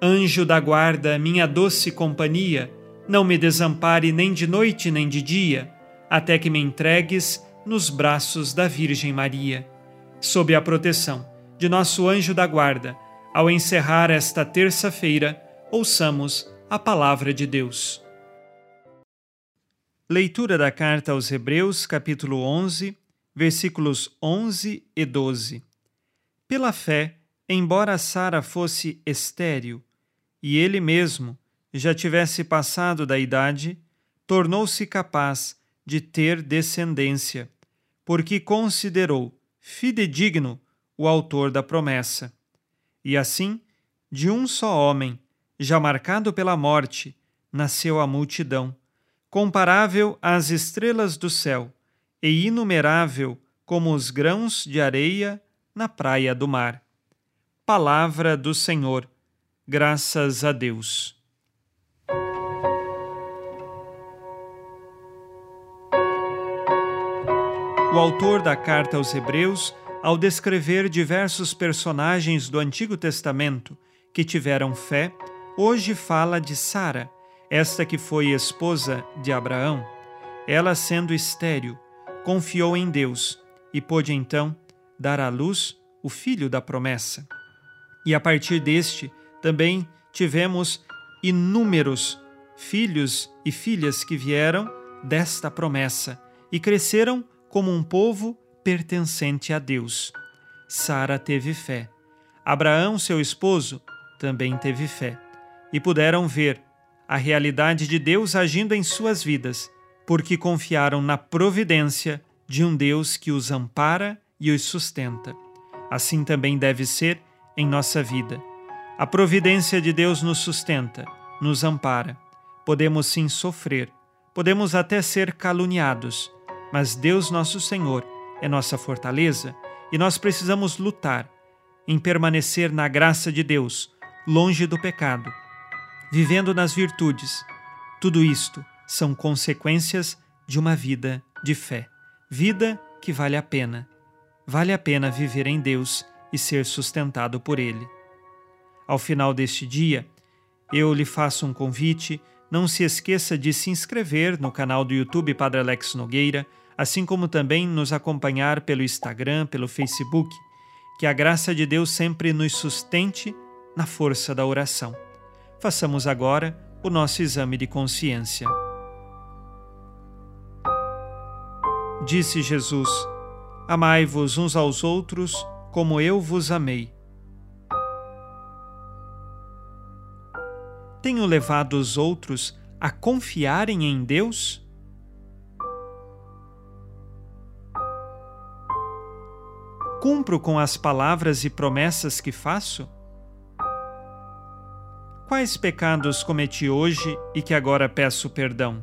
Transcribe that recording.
Anjo da guarda, minha doce companhia, não me desampare nem de noite nem de dia, até que me entregues nos braços da Virgem Maria. Sob a proteção de nosso anjo da guarda, ao encerrar esta terça-feira, ouçamos a palavra de Deus. Leitura da carta aos Hebreus, capítulo 11, versículos 11 e 12. Pela fé, embora Sara fosse estéril e ele mesmo já tivesse passado da idade, tornou-se capaz de ter descendência, porque considerou fidedigno o autor da promessa. E assim, de um só homem, já marcado pela morte, nasceu a multidão comparável às estrelas do céu e inumerável como os grãos de areia na praia do mar. Palavra do Senhor. Graças a Deus. O autor da carta aos Hebreus, ao descrever diversos personagens do Antigo Testamento que tiveram fé, hoje fala de Sara esta que foi esposa de Abraão, ela sendo estéril, confiou em Deus e pôde então dar à luz o filho da promessa. E a partir deste também tivemos inúmeros filhos e filhas que vieram desta promessa e cresceram como um povo pertencente a Deus. Sara teve fé. Abraão, seu esposo, também teve fé. E puderam ver a realidade de Deus agindo em suas vidas, porque confiaram na providência de um Deus que os ampara e os sustenta. Assim também deve ser em nossa vida. A providência de Deus nos sustenta, nos ampara. Podemos sim sofrer, podemos até ser caluniados, mas Deus nosso Senhor é nossa fortaleza e nós precisamos lutar em permanecer na graça de Deus, longe do pecado vivendo nas virtudes. Tudo isto são consequências de uma vida de fé. Vida que vale a pena. Vale a pena viver em Deus e ser sustentado por Ele. Ao final deste dia, eu lhe faço um convite. Não se esqueça de se inscrever no canal do YouTube Padre Alex Nogueira, assim como também nos acompanhar pelo Instagram, pelo Facebook. Que a graça de Deus sempre nos sustente na força da oração. Façamos agora o nosso exame de consciência. Disse Jesus: Amai-vos uns aos outros como eu vos amei. Tenho levado os outros a confiarem em Deus? Cumpro com as palavras e promessas que faço? Quais pecados cometi hoje e que agora peço perdão?